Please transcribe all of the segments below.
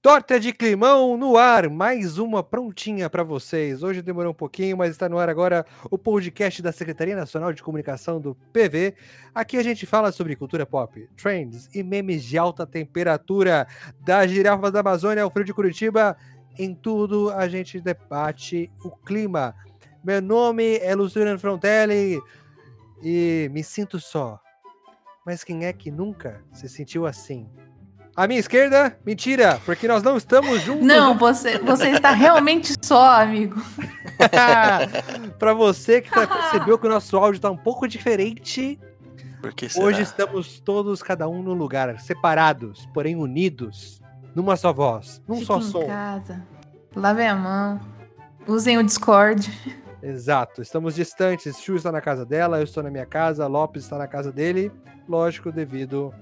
Torta de climão no ar, mais uma prontinha para vocês. Hoje demorou um pouquinho, mas está no ar agora o podcast da Secretaria Nacional de Comunicação do PV. Aqui a gente fala sobre cultura pop, trends e memes de alta temperatura, da girafa da Amazônia ao frio de Curitiba. Em tudo a gente debate o clima. Meu nome é Luciano Frontelli e me sinto só. Mas quem é que nunca se sentiu assim? À minha esquerda, mentira, porque nós não estamos juntos. Não, você, você está realmente só, amigo. Para você que tá, percebeu que o nosso áudio está um pouco diferente, hoje estamos todos, cada um no lugar, separados, porém unidos, numa só voz, num Fique só em som. casa. Lavem a mão. Usem o Discord. Exato, estamos distantes. Chu está na casa dela, eu estou na minha casa, Lopes está na casa dele. Lógico, devido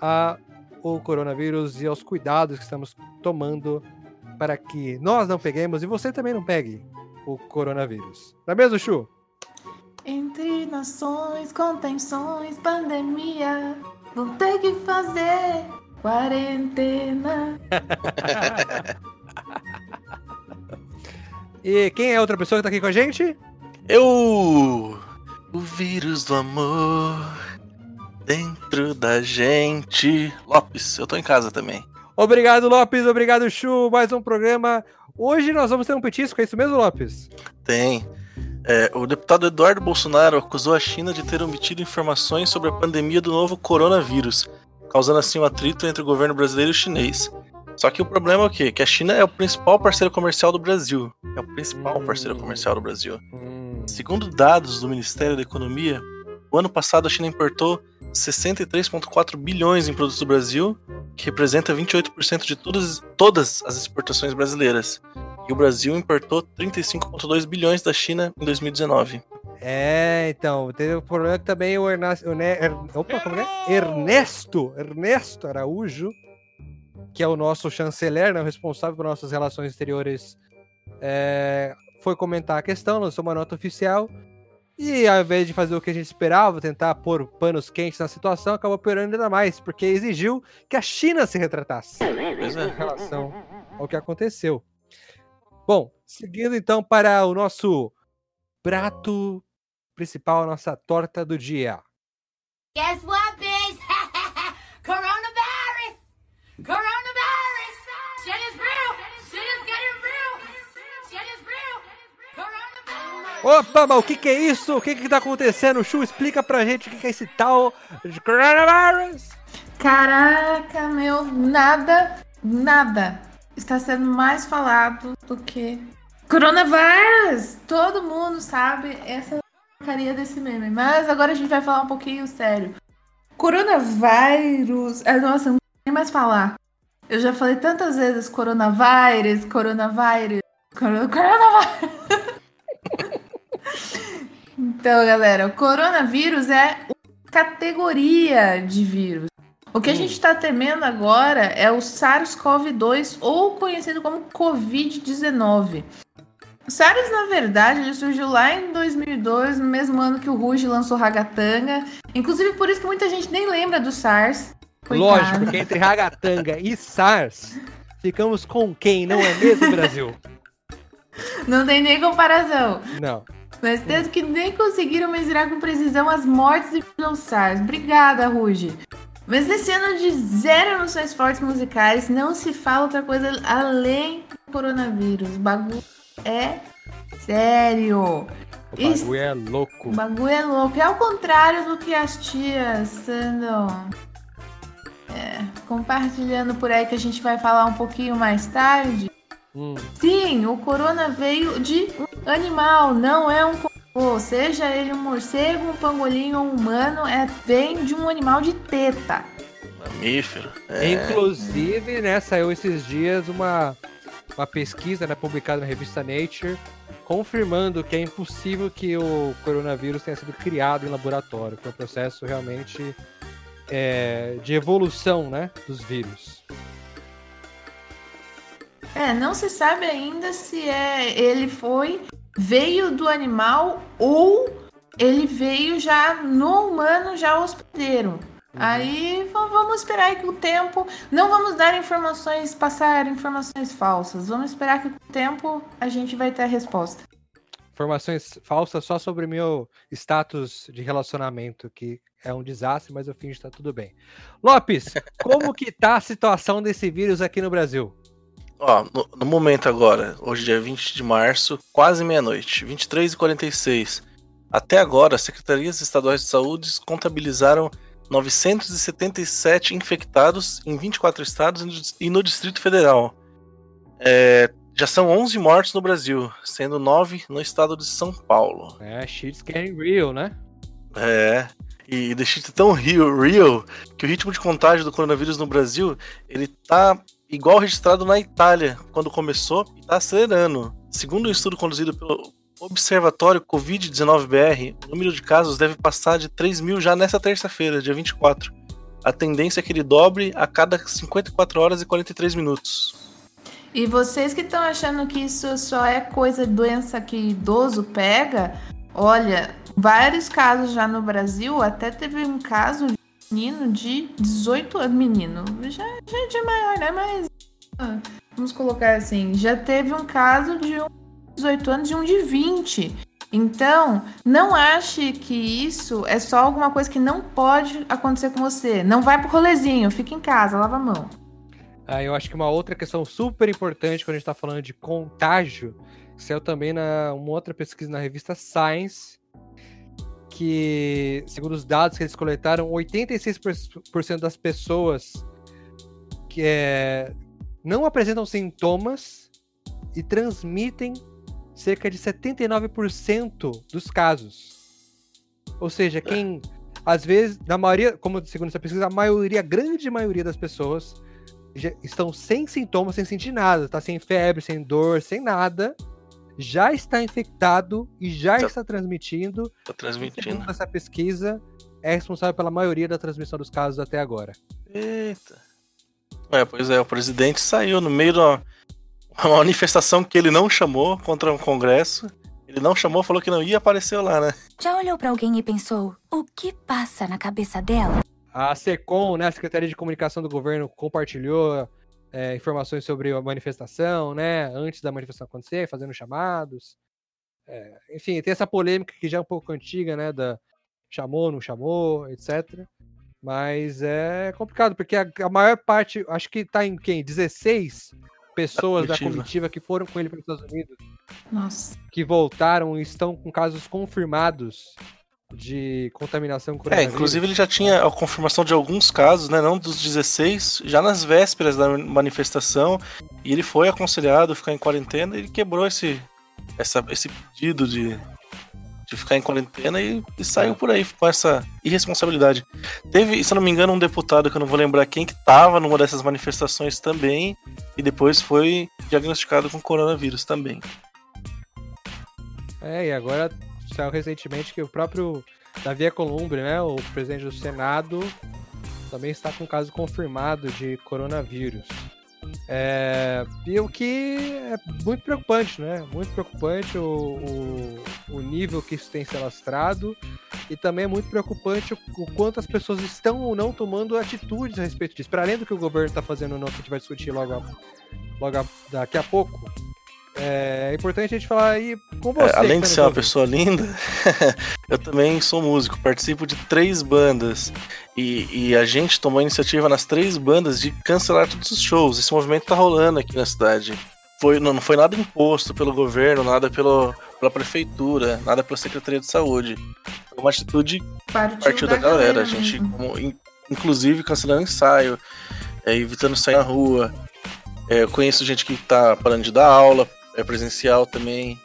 a o coronavírus e aos cuidados que estamos tomando para que nós não peguemos e você também não pegue o coronavírus. Não é mesmo, Chu? Entre nações, contenções, pandemia, vão ter que fazer quarentena. e quem é outra pessoa que tá aqui com a gente? Eu! O vírus do amor dentro da gente. Lopes, eu tô em casa também. Obrigado, Lopes. Obrigado, Chu. Mais um programa. Hoje nós vamos ter um petisco, é isso mesmo, Lopes? Tem. É, o deputado Eduardo Bolsonaro acusou a China de ter omitido informações sobre a pandemia do novo coronavírus, causando assim um atrito entre o governo brasileiro e o chinês. Só que o problema é o quê? Que a China é o principal parceiro comercial do Brasil. É o principal Hum. parceiro comercial do Brasil. Hum. Segundo dados do Ministério da Economia, o ano passado a China importou 63,4 bilhões em produtos do Brasil, que representa 28% de todas, todas as exportações brasileiras. E o Brasil importou 35,2 bilhões da China em 2019. É, então, teve o problema que também o Ernesto. O Ne- Er- opa, como é? Ernesto, Ernesto Araújo, que é o nosso chanceler, né, o responsável por nossas relações exteriores, é, foi comentar a questão, lançou uma nota oficial. E ao invés de fazer o que a gente esperava, tentar pôr panos quentes na situação, acabou piorando ainda mais, porque exigiu que a China se retratasse Pois em é. relação ao que aconteceu. Bom, seguindo então para o nosso prato principal, a nossa torta do dia. Guess what, bitch? Coronavirus! Coronavirus! Opa, mas o que, que é isso? O que que tá acontecendo? Chu, explica pra gente o que, que é esse tal de coronavirus. Caraca, meu, nada, nada está sendo mais falado do que coronavírus. Todo mundo sabe essa porcaria desse meme. Mas agora a gente vai falar um pouquinho sério. Coronavírus. Ah, Nossa, eu não nem mais falar. Eu já falei tantas vezes coronavírus, coronavírus, coro- coronavírus. Então, galera, o coronavírus é uma categoria de vírus. O que a gente está temendo agora é o SARS-CoV-2, ou conhecido como Covid-19. O SARS, na verdade, ele surgiu lá em 2002, no mesmo ano que o Ruge lançou Ragatanga. Inclusive, por isso que muita gente nem lembra do SARS. Coitado. Lógico que entre Ragatanga e SARS, ficamos com quem, não é mesmo, Brasil? Não tem nem comparação. Não. Mas tanto que nem conseguiram mensurar com precisão as mortes devido ao SARS. Obrigada, Ruge. Mas nesse ano de zero noções fortes musicais, não se fala outra coisa além do coronavírus. O bagulho é sério. O Isso. bagulho é louco. O bagulho é louco. É ao contrário do que as tias andam é, compartilhando por aí que a gente vai falar um pouquinho mais tarde. Hum. Sim, o corona veio de um animal, não é um cocô. Seja ele um morcego, um pangolim ou um humano, é, vem de um animal de teta. Mamífero. É. Inclusive, né, saiu esses dias uma, uma pesquisa né, publicada na revista Nature confirmando que é impossível que o coronavírus tenha sido criado em laboratório. Foi um processo realmente é, de evolução né, dos vírus. É, não se sabe ainda se é ele foi veio do animal ou ele veio já no humano, já hospedeiro. Aí va- vamos esperar aí que o tempo. Não vamos dar informações, passar informações falsas. Vamos esperar que com o tempo a gente vai ter a resposta. Informações falsas só sobre meu status de relacionamento, que é um desastre, mas eu fingo que tá tudo bem. Lopes, como que tá a situação desse vírus aqui no Brasil? Ó, no, no momento agora, hoje dia 20 de março, quase meia-noite, 23 e 46 Até agora, as secretarias estaduais de saúde contabilizaram 977 infectados em 24 estados e no Dis- e no Distrito Federal. É, já são 11 mortos no Brasil, sendo 9 no estado de São Paulo. É, shit's getting real, né? É. E the shit é tão real, real que o ritmo de contágio do coronavírus no Brasil, ele tá igual registrado na Itália quando começou e tá acelerando. Segundo um estudo conduzido pelo Observatório Covid-19-BR, o número de casos deve passar de 3 mil já nessa terça-feira, dia 24. A tendência é que ele dobre a cada 54 horas e 43 minutos. E vocês que estão achando que isso só é coisa, doença que idoso pega, olha, vários casos já no Brasil, até teve um caso menino de 18 anos, menino, já, já é de maior, né? Mas ah, vamos colocar assim, já teve um caso de um de 18 anos e um de 20. Então, não ache que isso é só alguma coisa que não pode acontecer com você. Não vai pro rolezinho, fica em casa, lava a mão. Ah, eu acho que uma outra questão super importante quando a gente está falando de contágio, saiu também na uma outra pesquisa na revista Science, que, segundo os dados que eles coletaram, 86% das pessoas que é, não apresentam sintomas e transmitem cerca de 79% dos casos. Ou seja, quem, às vezes, na maioria, como segundo essa pesquisa, a maioria, a grande maioria das pessoas estão sem sintomas, sem sentir nada, tá sem febre, sem dor, sem nada, já está infectado e já Tá- está transmitindo. Tá E, transmitindo. Segundo essa pesquisa, é responsável pela maioria da transmissão dos casos até agora. Eita. É, pois é, o presidente saiu no meio de uma, uma manifestação que ele não chamou contra um congresso. Ele não chamou, falou que não ia, apareceu lá, né? Já olhou pra alguém e pensou: o que passa na cabeça dela? A SECOM, né, a Secretaria de Comunicação do Governo, compartilhou é, informações sobre a manifestação, né, antes da manifestação acontecer, fazendo chamados. É, enfim, tem essa polêmica que já é um pouco antiga, né, da chamou, não chamou, etc. Mas é complicado, porque a, a maior parte, acho que tá em quem? 16 pessoas da comitiva. comitiva que foram com ele para os Estados Unidos, Nossa. que voltaram e estão com casos confirmados de contaminação com É, coronavírus. inclusive ele já tinha a confirmação de alguns casos, né? Não dos 16, já nas vésperas da manifestação. E ele foi aconselhado a ficar em quarentena e ele quebrou esse, essa, esse pedido de, de ficar em quarentena e, e saiu por aí com essa irresponsabilidade. Teve, se eu não me engano, um deputado que eu não vou lembrar quem que tava numa dessas manifestações também e depois foi diagnosticado com coronavírus também. É, e agora saiu recentemente que o próprio Davi Alcolumbre, né, o presidente do Senado, também está com caso confirmado de coronavírus. É, e o que é muito preocupante, né? Muito preocupante o, o, o nível que isso tem se alastrado e também é muito preocupante o, o quanto as pessoas estão ou não tomando atitudes a respeito disso. Para além do que o governo está fazendo ou não, que a gente vai discutir logo, logo daqui a pouco, é, importante a gente falar aí com você. É, além que de tá ser uma pessoa linda, eu também sou músico, participo de três bandas. E, e a gente tomou a iniciativa nas três bandas de cancelar todos os shows. Esse movimento tá rolando aqui na cidade. Foi, não, não foi nada imposto pelo governo, nada pelo, pela prefeitura, nada pela Secretaria de Saúde. Foi uma atitude Partiu, partiu da, galera. A gente, como, in- inclusive, cancelando ensaio, é, evitando sair na rua. É, eu conheço gente que tá parando de dar aula, é presencial também.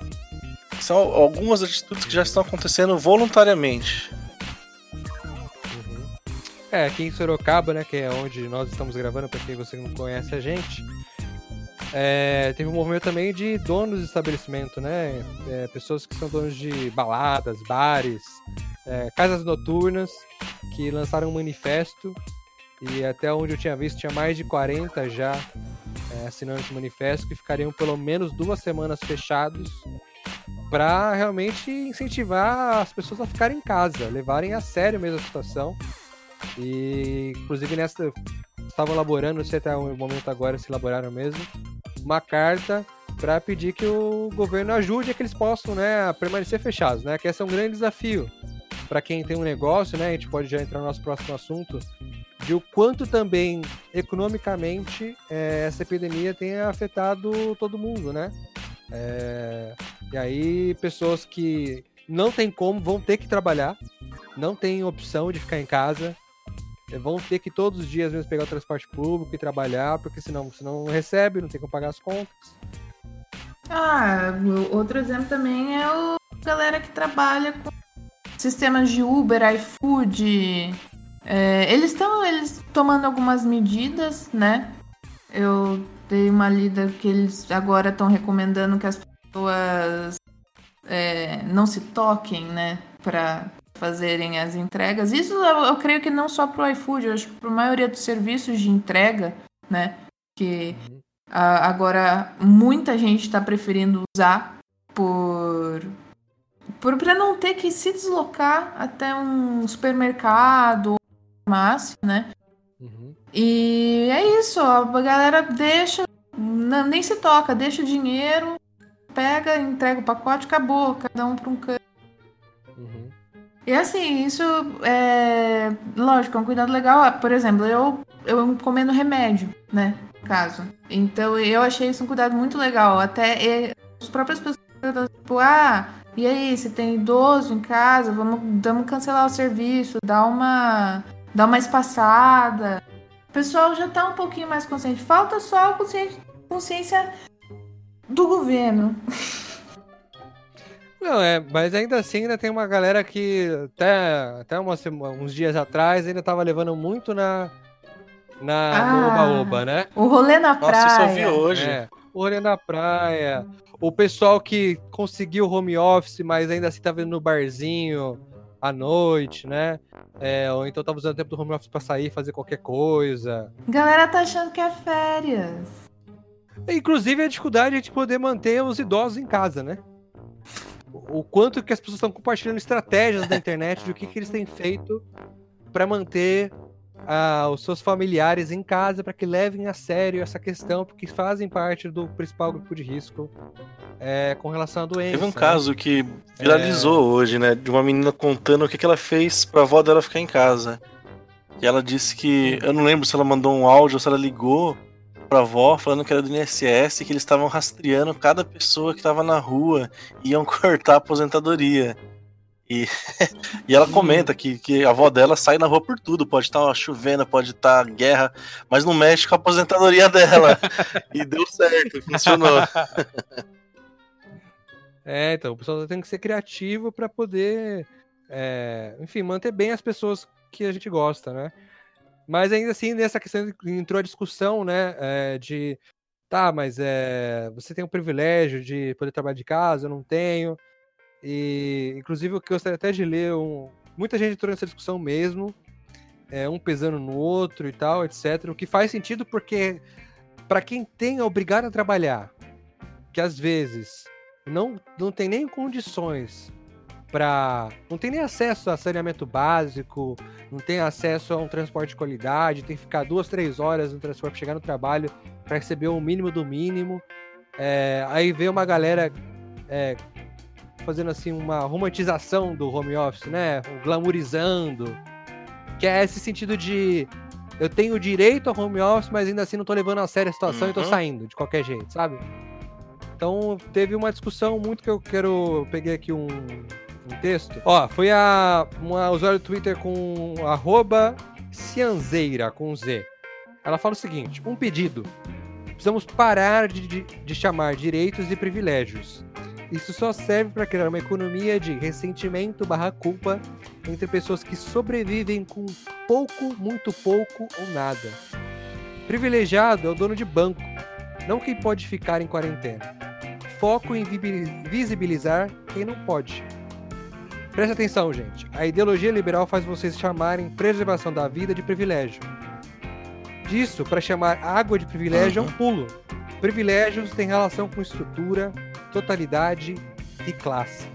São algumas atitudes que já estão acontecendo voluntariamente. Uhum. É, aqui em Sorocaba, né, que é onde nós estamos gravando, para quem você não conhece a gente, é, teve um movimento também de donos de estabelecimento, né, é, pessoas que são donos de baladas, bares, é, casas noturnas, que lançaram um manifesto e até onde eu tinha visto tinha mais de 40 já é, assinando esse manifesto que ficariam pelo menos duas semanas fechados para realmente incentivar as pessoas a ficarem em casa, levarem a sério mesmo a situação. E inclusive nessa estavam elaborando, não sei até o momento agora se elaboraram mesmo, uma carta para pedir que o governo ajude a que eles possam, né, permanecer fechados, né? Que esse é um grande desafio para quem tem um negócio, né? A gente pode já entrar no nosso próximo assunto de o quanto também economicamente é, essa epidemia tem afetado todo mundo, né? É, e aí pessoas que não tem como vão ter que trabalhar, não tem opção de ficar em casa, é, vão ter que todos os dias mesmo pegar o transporte público e trabalhar, porque senão, senão não recebe, não tem como pagar as contas. Ah, outro exemplo também é o galera que trabalha com sistemas de Uber, iFood. É, eles estão eles tomando algumas medidas, né? Eu dei uma lida que eles agora estão recomendando que as pessoas é, não se toquem, né? Para fazerem as entregas. Isso eu, eu creio que não só pro iFood, eu acho que para a maioria dos serviços de entrega, né? Que a- agora muita gente está preferindo usar por por para não ter que se deslocar até um supermercado farmácia, né? Uhum. E é isso, a galera deixa, não- nem se toca, deixa o dinheiro, pega, entrega o pacote, acabou, cada um para um canto. Uhum. E assim, isso é. Lógico, é um cuidado legal. Por exemplo, eu, eu encomendo remédio, né? no Caso. Então eu achei isso um cuidado muito legal. Até e, as próprias pessoas, tipo, ah, e aí, se tem idoso em casa, vamos, vamos cancelar o serviço, dar uma. Dar uma espaçada. O pessoal já tá um pouquinho mais consciente. Falta só a consciência, consciência do governo. Não, é, mas ainda assim ainda tem uma galera que até, até uma uns dias atrás ainda tava levando muito na, na no Ah. oba-oba, né? O rolê na Nossa, praia. isso eu vi hoje. É, o rolê na praia, o pessoal que conseguiu home office, mas ainda assim tava indo no barzinho à noite, né? É, ou então tava usando o tempo do home office pra sair, fazer qualquer coisa. Galera tá achando que é férias. Inclusive a dificuldade de poder manter os idosos em casa, né? O o quanto que as pessoas estão compartilhando estratégias da internet de o que, que eles têm feito para manter ah, os seus familiares em casa, para que levem a sério essa questão, porque fazem parte do principal grupo de risco é, com relação à doença. Teve um né? caso que viralizou hoje, né? De uma menina contando o que, que ela fez pra avó dela ficar em casa. E ela disse que. Eu não lembro se ela mandou um áudio ou se ela ligou pra avó falando que era do INSS e que eles estavam rastreando cada pessoa que tava na rua e iam cortar a aposentadoria. E, e ela comenta que, que a avó dela sai na rua por tudo. Pode estar chovendo, pode estar guerra, mas não mexe com a aposentadoria dela. e deu certo, funcionou. É, então, o pessoal tem que ser criativo para poder, é, enfim, manter bem as pessoas que a gente gosta, né? Mas ainda assim, nessa questão entrou a discussão, né, é, de, tá, mas é, você tem o privilégio de poder trabalhar de casa, eu não tenho. E, inclusive, eu gostaria até de ler, um, muita gente entrou nessa discussão mesmo, é, um pesando no outro e tal, etc. O que faz sentido porque, para quem tem a obrigado a trabalhar, que às vezes não, não tem nem condições para. Não tem nem acesso a saneamento básico, não tem acesso a um transporte de qualidade, tem que ficar duas, três horas no transporte chegar no trabalho para receber o mínimo do mínimo. É, aí vê uma galera é, fazendo assim uma romantização do home office, né? Glamourizando. Que é esse sentido de eu tenho direito ao home office, mas ainda assim não tô levando a sério a situação e tô Uhum. saindo de qualquer jeito, sabe? Então teve uma discussão muito que eu quero. Eu peguei aqui um, um texto. Ó, foi a uma usuária do Twitter com arroba Cianzeira com Z. Ela fala o seguinte: um pedido. Precisamos parar de, de, de chamar direitos e privilégios. Isso só serve para criar uma economia de ressentimento barra culpa entre pessoas que sobrevivem com pouco, muito pouco ou nada. Privilegiado é o dono de banco, não quem pode ficar em quarentena. Foco em vi- visibilizar quem não pode. Preste atenção, gente. A ideologia liberal faz vocês chamarem preservação da vida de privilégio. Disso, para chamar água de privilégio, é um pulo. Privilégios têm relação com estrutura, totalidade, e classe.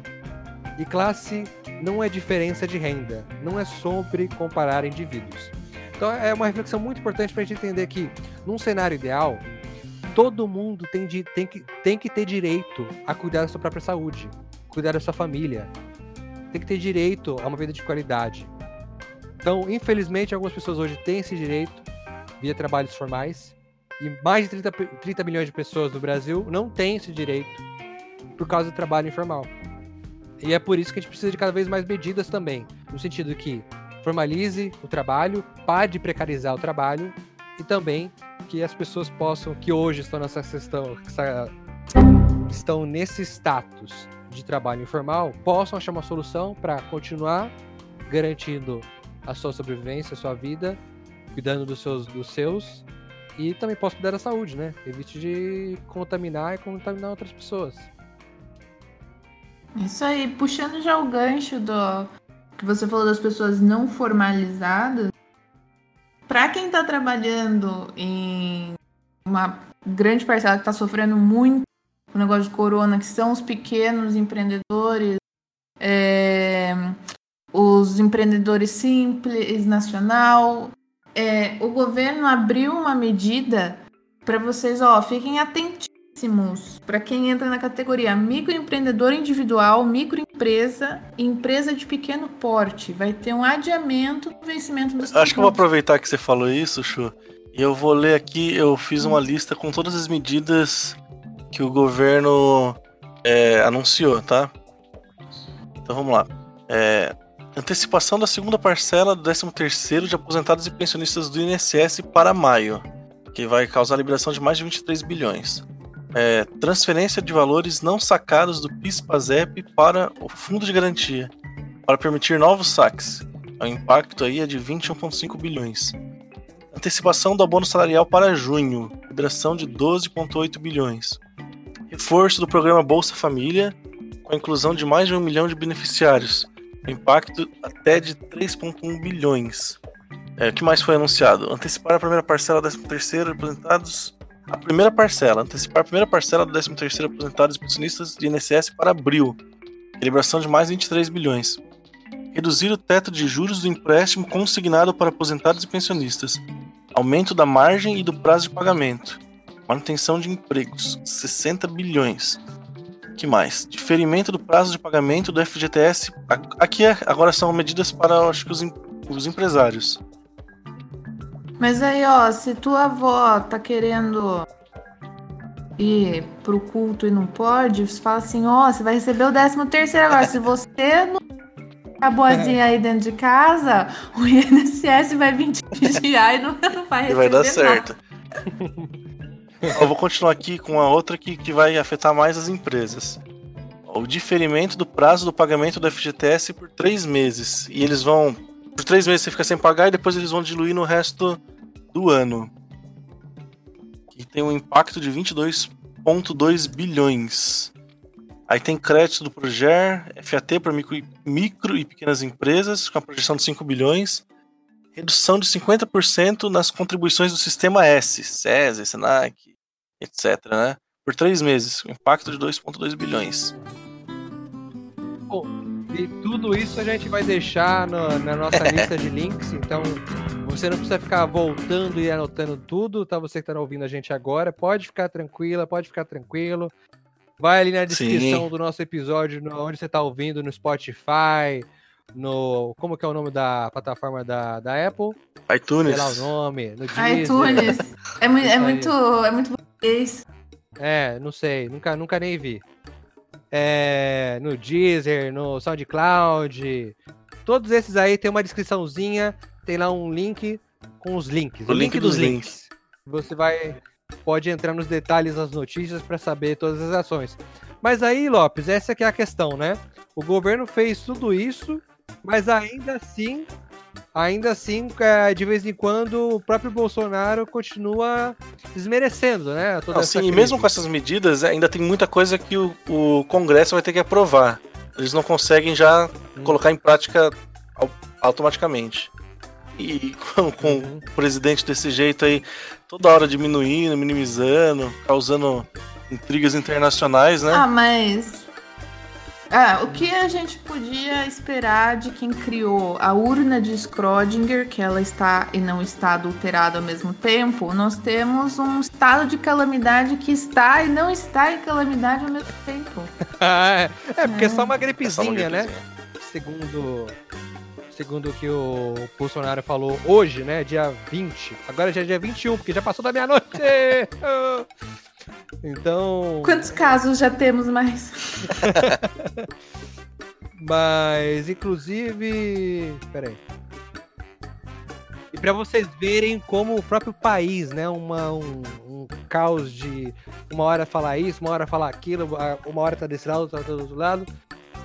E classe não é diferença de renda, não é sobre comparar indivíduos. Então é uma reflexão muito importante para a gente entender que, num cenário ideal, todo mundo tem, de, tem, que, tem que ter direito a cuidar da sua própria saúde, cuidar da sua família. Tem que ter direito a uma vida de qualidade. Então, infelizmente, algumas pessoas hoje têm esse direito via trabalhos formais. E mais de 30, pe- 30 milhões de pessoas no Brasil não têm esse direito por causa do trabalho informal. E é por isso que a gente precisa de cada vez mais medidas também, no sentido que formalize o trabalho, pare de precarizar o trabalho e também que as pessoas possam, que hoje estão nessa questão, estão nesse status de trabalho informal, possam achar uma solução para continuar garantindo a sua sobrevivência, a sua vida, cuidando dos seus, dos seus e também posso cuidar da saúde, né? Evite de contaminar e contaminar outras pessoas. Isso aí, puxando já o gancho do que você falou das pessoas não formalizadas, para quem está trabalhando em uma grande parcela que está sofrendo muito o negócio de corona, que são os pequenos empreendedores, é, os empreendedores simples, nacional, é, o governo abriu uma medida para vocês, ó, fiquem atentíssimos para quem entra na categoria microempreendedor individual, microempresa e empresa de pequeno porte. Vai ter um adiamento do vencimento dos Acho que eu vou tributos. aproveitar que você falou isso, Chu, e eu vou ler aqui. Eu fiz uma lista com todas as medidas que o governo é, anunciou, tá? Então vamos lá. É, antecipação da segunda parcela do 13º de aposentados e pensionistas do INSS para maio, que vai causar a liberação de mais de 23 bilhões. É, transferência de valores não sacados do PIS/PASEP para o Fundo de Garantia, para permitir novos saques. O impacto aí é de 21,5 bilhões. Antecipação do abono salarial para junho, liberação de 12,8 bilhões. Reforço do programa Bolsa Família, com a inclusão de mais de um milhão de beneficiários. Impacto até de 3,1 bilhões. É, o que mais foi anunciado? Antecipar a primeira parcela do 13º aposentados. A primeira parcela, antecipar a primeira parcela do 13º aposentados e pensionistas de INSS para abril. Liberação de mais 23 bilhões. Reduzir o teto de juros do empréstimo consignado para aposentados e pensionistas. Aumento da margem e do prazo de pagamento. Manutenção de empregos, 60 bilhões. que mais? Diferimento do prazo de pagamento do FGTS. Aqui é- agora são medidas para acho que os, os empresários. Mas aí, ó, se tua avó tá querendo ir pro culto e não pode, você fala assim, ó, você vai receber o 13 terceiro agora. Se você não a boazinha aí dentro de casa, o INSS vai vir te vigiar e não, não vai E receber vai dar nada. certo. Eu vou continuar aqui com a outra que, que vai afetar mais as empresas. O diferimento do prazo do pagamento do FGTS por três meses. E eles vão. Por três meses você fica sem pagar e depois eles vão diluir no resto do ano. E tem um impacto de 22,2 bilhões. Aí tem crédito do Proger, FAT para micro, e- micro e pequenas empresas, com a projeção de 5 bilhões redução de 50% nas contribuições do sistema S, SESI, Senac, etc, né? Por três meses, impacto de 2,2 bilhões. E tudo isso a gente vai deixar no- na nossa lista de links, então você não precisa ficar voltando e anotando tudo, tá? Você que tá ouvindo a gente agora, pode ficar tranquila, pode ficar tranquilo. Vai ali na descrição Sim. do nosso episódio, no- onde você tá ouvindo, no Spotify, no. Como que é o nome da plataforma da, da Apple? iTunes. Sei lá o nome. No iTunes. É, é muito. É muito. É, não sei, nunca, nunca nem vi. É, no Deezer, no SoundCloud, todos esses aí tem uma descriçãozinha, tem lá um link com os links. O link dos links. Você vai pode entrar nos detalhes das notícias para saber todas as ações. Mas aí, Lopes, essa que é a questão, né? O governo fez tudo isso, mas ainda assim, ainda assim, é, de vez em quando, o próprio Bolsonaro continua desmerecendo, né? Toda Não, essa sim, e mesmo com essas medidas, ainda tem muita coisa que o, o Congresso vai ter que aprovar. Eles não conseguem já Hum. colocar em prática au- automaticamente. E com, com Uhum. o presidente desse jeito aí, toda hora diminuindo, minimizando, causando intrigas internacionais, né? Ah, mas. Ah, o que a gente podia esperar de quem criou a urna de Schrödinger, que ela está e não está adulterada ao mesmo tempo? Nós temos um estado de calamidade que está e não está em calamidade ao mesmo tempo. é, é, porque é só uma É só uma gripezinha, né? gripezinha. Segundo, segundo o que o Bolsonaro falou hoje, né? Dia 20. Agora já é dia 21, porque já passou da meia-noite. Então. Quantos casos já temos mais? Mas, inclusive. Peraí. E pra vocês verem como o próprio país, né? Uma, um, um caos de uma hora falar isso, uma hora falar aquilo, uma hora tá desse lado, outra tá do outro lado.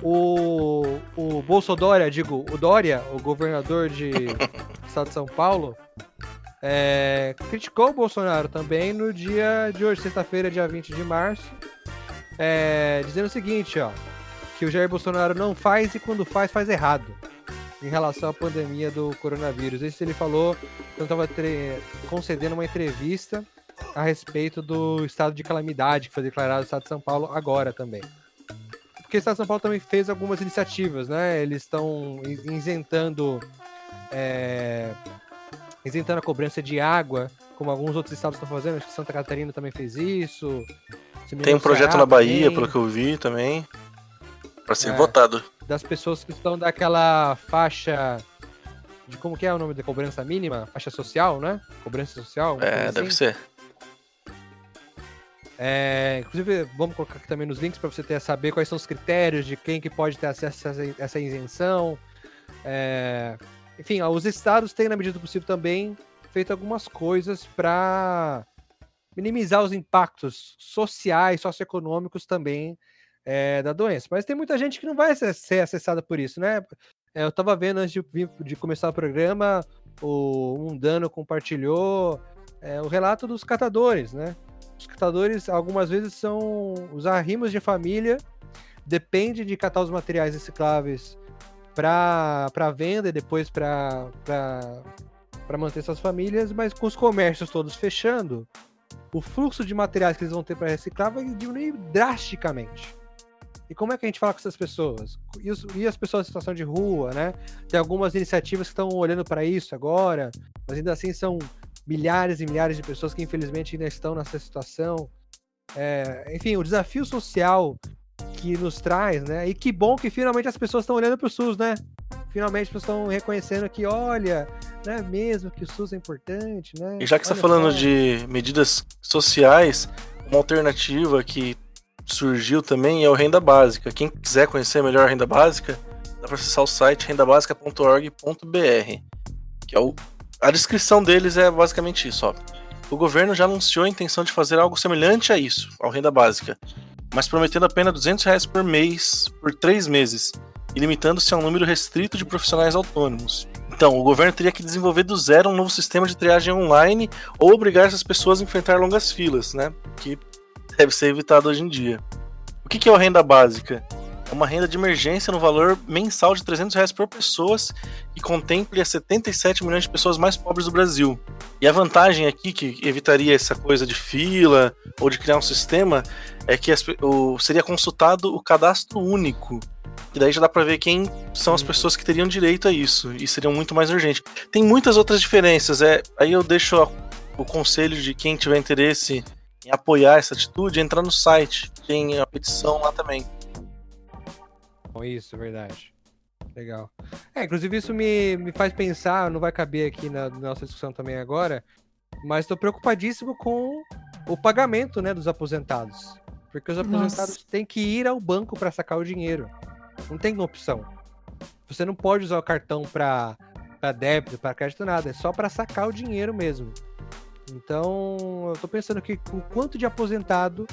O, o Bolsodória, digo, o Dória, o governador de estado de São Paulo, é, criticou o Bolsonaro também no dia de hoje, sexta-feira, dia 20 de março, é, dizendo o seguinte, ó que o Jair Bolsonaro não faz e quando faz, faz errado. Em relação à pandemia do coronavírus. Isso ele falou quando estava concedendo uma entrevista a respeito do estado de calamidade que foi declarado no estado de São Paulo agora também. Porque o estado de São Paulo também fez algumas iniciativas, né? Eles estão is- isentando, é, isentando a cobrança de água, como alguns outros estados estão fazendo. Acho que Santa Catarina também fez isso. Tem um projeto Ceará na Bahia, também. pelo que eu vi também. Pra ser É. votado. das pessoas que estão daquela faixa de como que é o nome da cobrança mínima? Faixa social, né? Cobrança social? É, deve assim. ser. É, inclusive, vamos colocar aqui também nos links para você ter saber quais são os critérios de quem que pode ter acesso a essa, essa isenção. É, enfim, ó, os estados têm, na medida do possível, também feito algumas coisas para minimizar os impactos sociais, socioeconômicos também é, da doença. Mas tem muita gente que não vai ser, acessada por isso, né? É, eu tava vendo antes de, de começar o programa, o Mundano compartilhou é, o relato dos catadores, né? Os catadores, algumas vezes, são os arrimos de família, depende de catar os materiais recicláveis para venda e depois para manter suas famílias, mas com os comércios todos fechando, o fluxo de materiais que eles vão ter para reciclar vai diminuir drasticamente. E como é que a gente fala com essas pessoas? E, os- e as pessoas em situação de rua, né? Tem algumas iniciativas que estão olhando para isso agora, mas ainda assim são milhares e milhares de pessoas que infelizmente ainda estão nessa situação. É, enfim, o desafio social que nos traz, né? E que bom que finalmente as pessoas estão olhando para o SUS, né? Finalmente as pessoas estão reconhecendo que, olha, não é mesmo que o SUS é importante, né? E já que você está falando de medidas sociais, uma alternativa que surgiu também é o Renda Básica. Quem quiser conhecer melhor a Renda Básica, dá para acessar o site rendabasica.org.br, que é o a descrição deles é basicamente isso, ó. O governo já anunciou a intenção de fazer algo semelhante a isso, ao Renda Básica, mas prometendo apenas 200 reais por mês por três meses e limitando-se a um número restrito de profissionais autônomos. Então, o governo teria que desenvolver do zero um novo sistema de triagem online ou obrigar essas pessoas a enfrentar longas filas, né? Que deve ser evitado hoje em dia. O que que é a renda básica? É uma renda de emergência no valor mensal de 300 reais por pessoa e contemple as 77 milhões de pessoas mais pobres do Brasil. E a vantagem aqui, que evitaria essa coisa de fila ou de criar um sistema, é que as o- seria consultado o cadastro único. E daí já dá pra ver quem são as pessoas que teriam direito a isso. E seriam muito mais urgente. Tem muitas outras diferenças. É, aí eu deixo a- o conselho de quem tiver interesse em apoiar essa atitude, entrar no site. Tem a petição lá também. Bom, Isso, verdade. Legal. É, inclusive isso me, me faz pensar, não vai caber aqui na, na nossa discussão também agora, mas estou preocupadíssimo com o pagamento né, dos aposentados. Porque os aposentados Nossa. têm que ir ao banco para sacar o dinheiro. Não tem opção. Você não pode usar o cartão para débito, para crédito, nada. É só para sacar o dinheiro mesmo. Então, eu tô pensando que o quanto de aposentado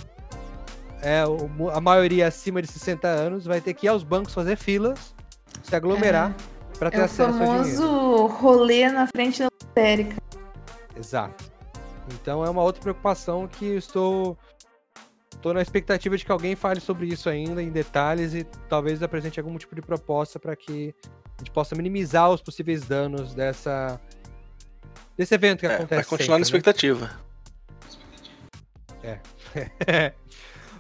é, o- a maioria acima de 60 anos vai ter que ir aos bancos fazer filas, se aglomerar para ter É o acesso ao dinheiro. famoso rolê na frente da lotérica. Exato. Então é uma outra preocupação que eu estou estou na expectativa de que alguém fale sobre isso ainda em detalhes e talvez apresente algum tipo de proposta para que a gente possa minimizar os possíveis danos dessa desse evento que É, acontece. vai continuar na sempre, né? expectativa.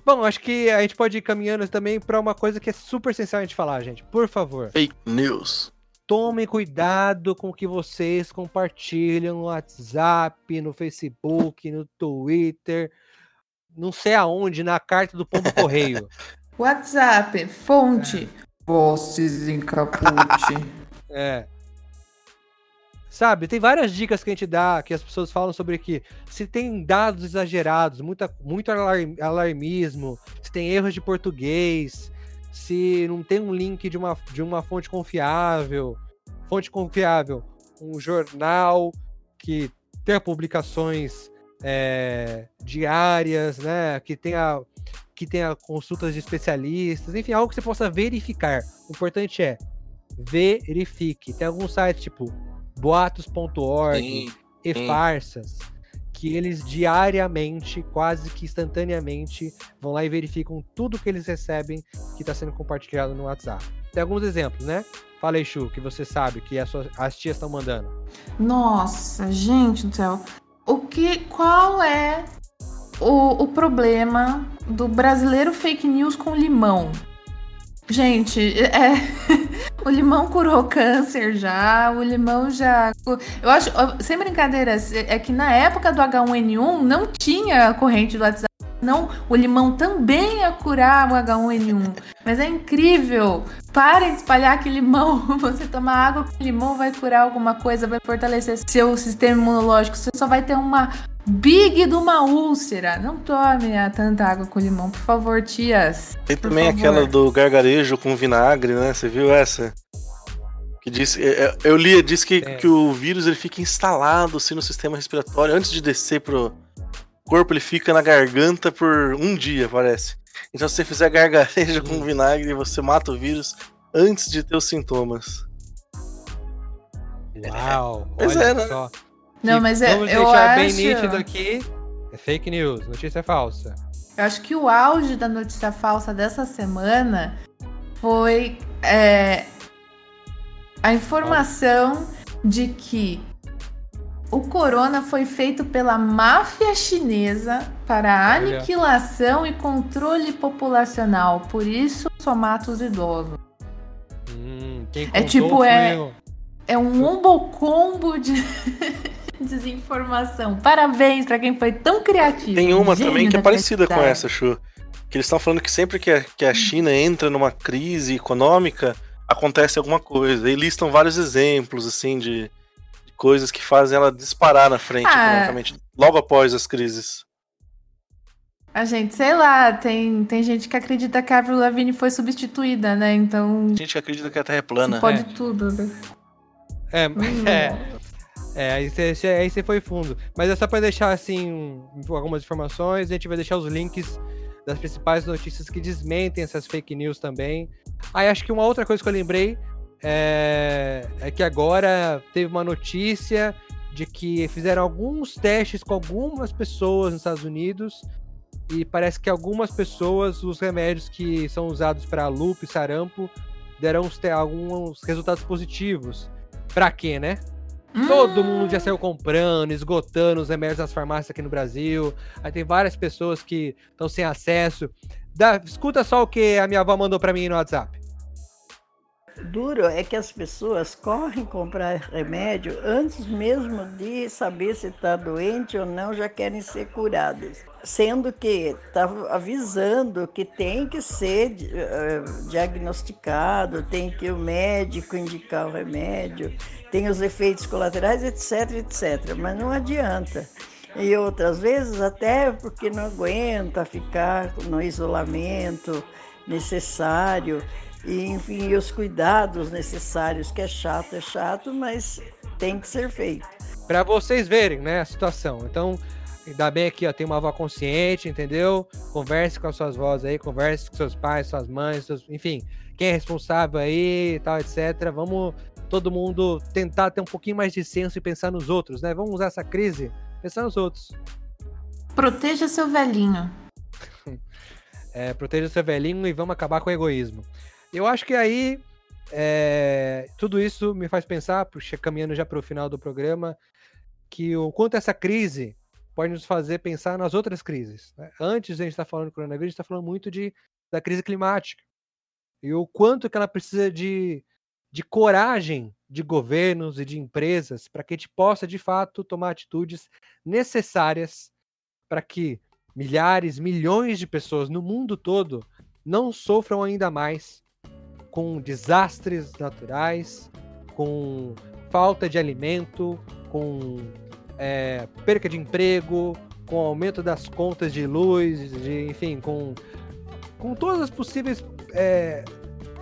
Bom, acho que a gente pode ir caminhando também para uma coisa que é super essencial a gente falar, gente. Por favor, Fake news. tomem cuidado com o que vocês compartilham no WhatsApp, no Facebook, no Twitter, não sei aonde, na carta do Pombo Correio. WhatsApp, fonte. Vozes em caput. É. Sabe, tem várias dicas que a gente dá, que as pessoas falam sobre que se tem dados exagerados, muita, muito alar- alarmismo, se tem erros de português, se não tem um link de uma, de uma fonte confiável, fonte confiável, um jornal que tenha publicações é, diárias, né, que tenha, que tenha consultas de especialistas, enfim, algo que você possa verificar. O importante é verifique. Tem alguns sites tipo boatos.org e sim. farsas que eles diariamente, quase que instantaneamente, vão lá e verificam tudo que eles recebem que está sendo compartilhado no WhatsApp. Tem alguns exemplos, né? Fala aí, Chu, que você sabe que as, suas- as tias estão mandando. Nossa, gente do céu. O que, qual é o, o problema do brasileiro fake news com limão? Gente, é, o limão curou câncer já, o limão já. Eu acho, sem brincadeiras, é que na época do H1N1 não tinha corrente do WhatsApp. Não, o limão também ia curar o H1N1. Mas é incrível. Parem de espalhar que limão. Você tomar água com limão vai curar alguma coisa, vai fortalecer seu sistema imunológico. Você só vai ter uma big de uma úlcera. Não tome a tanta água com limão, por favor, tias. Tem também aquela do gargarejo com vinagre, né? Você viu essa? Que diz, é, é, eu li, diz que, É. que o vírus ele fica instalado assim, no sistema respiratório. Antes de descer pro corpo, ele fica na garganta por um dia, parece. Então, se você fizer gargarejo com vinagre, você mata o vírus antes de ter os sintomas. Uau! Pois olha é, né? só. Não, E mas é, Vamos eu deixar acho. bem nítido aqui. É fake news, notícia falsa. Eu acho que o auge da notícia falsa dessa semana foi é, a informação de que o corona foi feito pela máfia chinesa para a Olha. aniquilação e controle populacional. Por isso, só mata os idosos. Hum, quem É tipo, é- eu. É um ombocombo de desinformação. Parabéns para quem foi tão criativo. Tem uma Gênio também que é da parecida com essa, Chu. Que eles estão falando que sempre que a, que a China entra numa crise econômica, acontece alguma coisa. E listam vários exemplos, assim, de coisas que fazem ela disparar na frente Ah. economicamente, logo após as crises. A gente, sei lá, tem, tem gente que acredita que a Avril Lavigne foi substituída, né? Então, Tem gente que acredita que a Terra é plana. pode É. tudo. né? É, Hum. é, é, aí você aí você foi fundo. Mas é só pra deixar, assim, um- algumas informações. A gente vai deixar os links das principais notícias que desmentem essas fake news também. Aí acho que uma outra coisa que eu lembrei é, é que agora teve uma notícia de que fizeram alguns testes com algumas pessoas nos Estados Unidos e parece que algumas pessoas, os remédios que são usados para lúpus e sarampo, deram alguns resultados positivos. Pra quê, né? Todo Hum, mundo já saiu comprando, esgotando os remédios das farmácias aqui no Brasil. Aí tem várias pessoas que estão sem acesso. Dá- escuta só o que a minha avó mandou pra mim no WhatsApp. Duro é que as pessoas correm comprar remédio antes mesmo de saber se está doente ou não, já querem ser curadas. Sendo que está avisando que tem que ser eh, diagnosticado, tem que o médico indicar o remédio, tem os efeitos colaterais, etc, etc. Mas não adianta. E outras vezes até porque não aguenta ficar no isolamento necessário e enfim e os cuidados necessários que é chato é chato mas tem que ser feito Pra vocês verem, né, a situação. Então, ainda bem aqui, ó, tem uma avó consciente, entendeu? Converse com as suas vozes aí, converse com seus pais, suas mães, seus- enfim, quem é responsável aí e tal, etc. Vamos todo mundo tentar ter um pouquinho mais de senso e pensar nos outros, né? Vamos usar essa crise, pensar nos outros. Proteja seu velhinho. É, proteja seu velhinho e vamos acabar com o egoísmo. Eu acho que aí é, tudo isso me faz pensar, caminhando já para o final do programa, que o quanto essa crise pode nos fazer pensar nas outras crises. né? Antes a gente estar falando do coronavírus, a gente está falando muito de, da crise climática. E o quanto que ela precisa de, de coragem de governos e de empresas para que a gente possa, de fato, tomar atitudes necessárias para que milhares, milhões de pessoas no mundo todo não sofram ainda mais com desastres naturais, com falta de alimento, com é, perca de emprego, com aumento das contas de luz, de, enfim, com, com todas as possíveis é,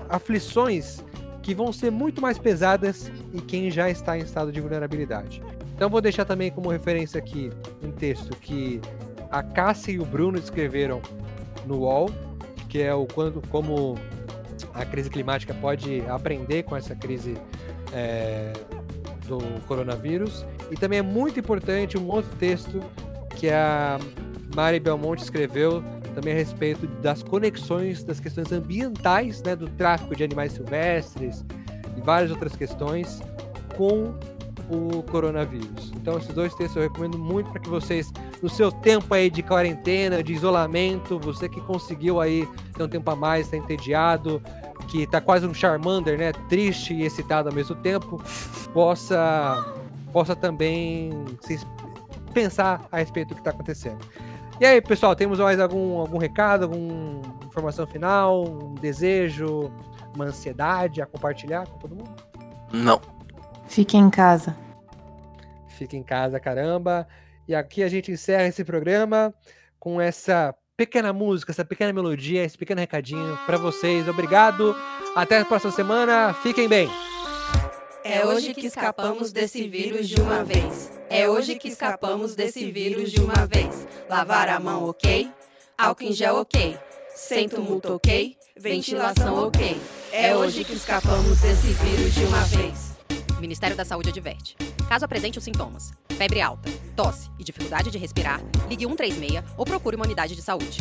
aflições que vão ser muito mais pesadas em quem já está em estado de vulnerabilidade. Então vou deixar também como referência aqui um texto que a Cássia e o Bruno escreveram no UOL, que é o quando como a crise climática pode aprender com essa crise é, do coronavírus. E também é muito importante um outro texto que a Mari Belmonte escreveu também a respeito das conexões das questões ambientais, né, do tráfico de animais silvestres e várias outras questões com o coronavírus. Então esses dois textos eu recomendo muito para que vocês, no seu tempo aí de quarentena, de isolamento, você que conseguiu aí ter um tempo a mais, está entediado, que tá quase um Charmander, né, triste e excitado ao mesmo tempo, possa possa também se pensar a respeito do que está acontecendo. E aí, pessoal, temos mais algum, algum recado, alguma informação final, um desejo, uma ansiedade a compartilhar com todo mundo? Não. Fique em casa. Fique em casa, caramba. E aqui a gente encerra esse programa com essa pequena música, essa pequena melodia, esse pequeno recadinho para vocês. Obrigado. Até a próxima semana. Fiquem bem. É hoje que escapamos desse vírus de uma vez. É hoje que escapamos desse vírus de uma vez. Lavar a mão, ok? Álcool em gel, ok? Sem tumulto, ok? Ventilação, ok? É hoje que escapamos desse vírus de uma vez. Ministério da Saúde adverte. Caso apresente os sintomas, febre alta, tosse e dificuldade de respirar, ligue 136 ou procure uma unidade de saúde.